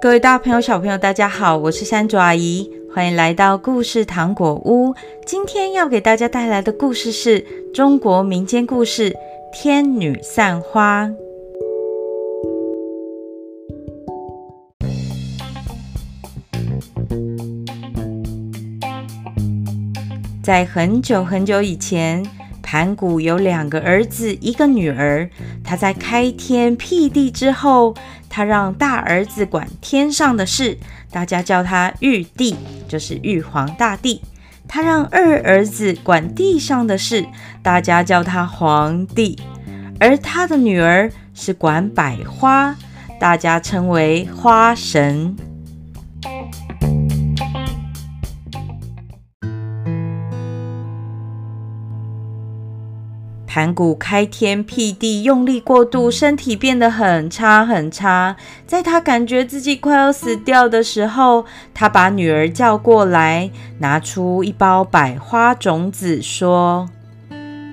各位大朋友、小朋友，大家好，我是山竹阿姨，欢迎来到故事糖果屋。今天要给大家带来的故事是中国民间故事《天女散花》。在很久很久以前，盘古有两个儿子，一个女儿。他在开天辟地之后，他让大儿子管天上的事，大家叫他玉帝，就是玉皇大帝。他让二儿子管地上的事，大家叫他皇帝。而他的女儿是管百花，大家称为花神。盘古开天辟地，用力过度，身体变得很差很差。在他感觉自己快要死掉的时候，他把女儿叫过来，拿出一包百花种子，说：“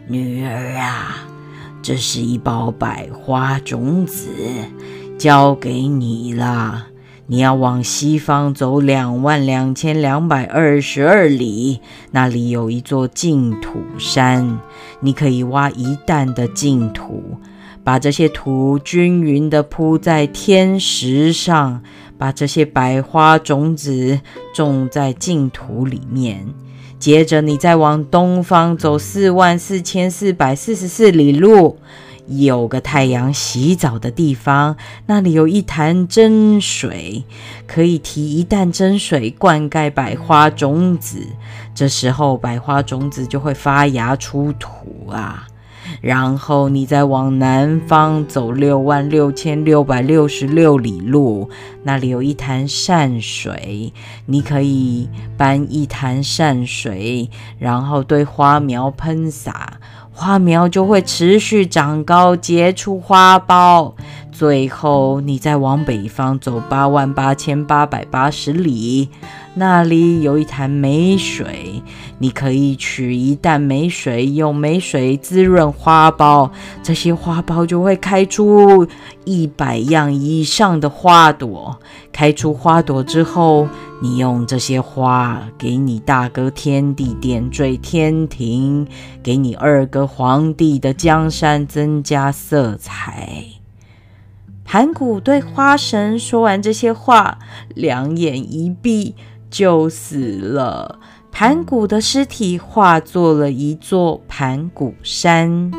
女儿啊，这是一包百花种子，交给你了。”你要往西方走两万两千两百二十二里，那里有一座净土山，你可以挖一担的净土，把这些土均匀地铺在天石上，把这些百花种子种在净土里面。接着，你再往东方走四万四千四百四十四里路。有个太阳洗澡的地方，那里有一潭真水，可以提一担真水灌溉百花种子。这时候，百花种子就会发芽出土啊。然后你再往南方走六万六千六百六十六里路，那里有一潭善水，你可以搬一潭善水，然后对花苗喷洒。花苗就会持续长高，结出花苞。最后，你再往北方走八万八千八百八十里，那里有一潭美水，你可以取一担美水，用美水滋润花苞，这些花苞就会开出一百样以上的花朵。开出花朵之后，你用这些花给你大哥天帝点缀天庭，给你二哥皇帝的江山增加色彩。盘古对花神说完这些话，两眼一闭就死了。盘古的尸体化作了一座盘古山。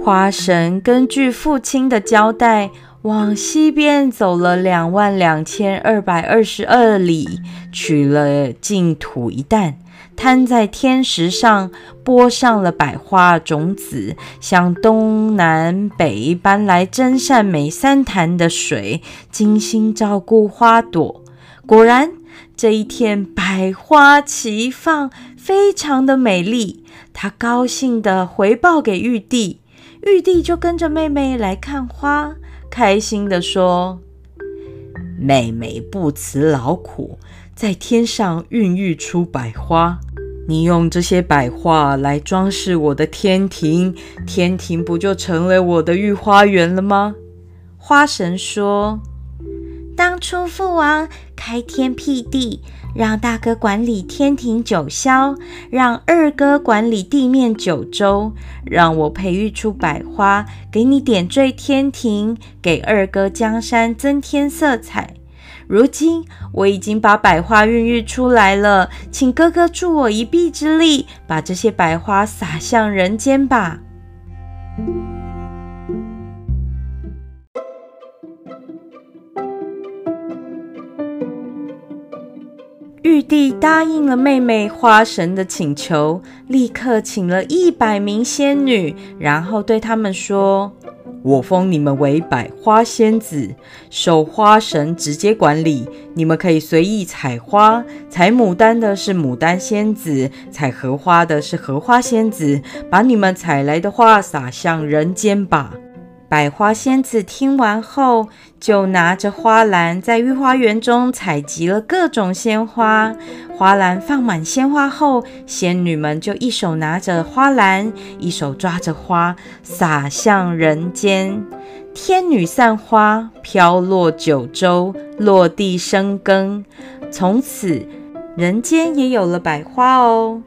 花神根据父亲的交代，往西边走了两万两千二百二十二里，取了净土一担，摊在天石上，播上了百花种子，向东南北搬来真善美三潭的水，精心照顾花朵。果然，这一天百花齐放，非常的美丽。他高兴地回报给玉帝。玉帝就跟着妹妹来看花，开心地说：“妹妹不辞劳苦，在天上孕育出百花。你用这些百花来装饰我的天庭，天庭不就成了我的御花园了吗？”花神说：“当初父王开天辟地。”让大哥管理天庭九霄，让二哥管理地面九州，让我培育出百花，给你点缀天庭，给二哥江山增添色彩。如今我已经把百花孕育出来了，请哥哥助我一臂之力，把这些百花撒向人间吧。玉帝答应了妹妹花神的请求，立刻请了一百名仙女，然后对他们说：“我封你们为百花仙子，受花神直接管理。你们可以随意采花，采牡丹的是牡丹仙子，采荷花的是荷花仙子。把你们采来的花洒向人间吧。”百花仙子听完后，就拿着花篮在御花园中采集了各种鲜花。花篮放满鲜花后，仙女们就一手拿着花篮，一手抓着花，洒向人间。天女散花，飘落九州，落地生根。从此，人间也有了百花哦。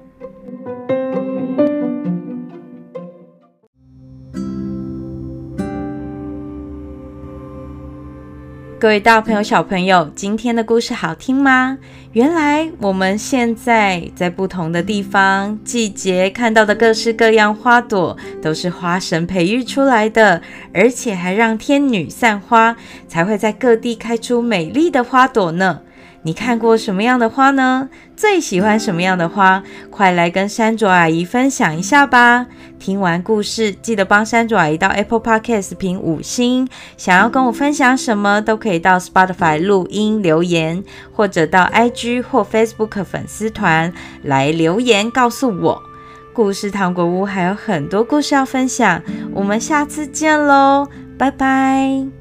各位大朋友、小朋友，今天的故事好听吗？原来我们现在在不同的地方、季节看到的各式各样花朵，都是花神培育出来的，而且还让天女散花，才会在各地开出美丽的花朵呢。你看过什么样的花呢？最喜欢什么样的花？快来跟山卓阿姨分享一下吧！听完故事，记得帮山卓阿姨到 Apple Podcast 评五星。想要跟我分享什么，都可以到 Spotify 录音留言，或者到 IG 或 Facebook 粉丝团来留言告诉我。故事糖果屋还有很多故事要分享，我们下次见喽，拜拜。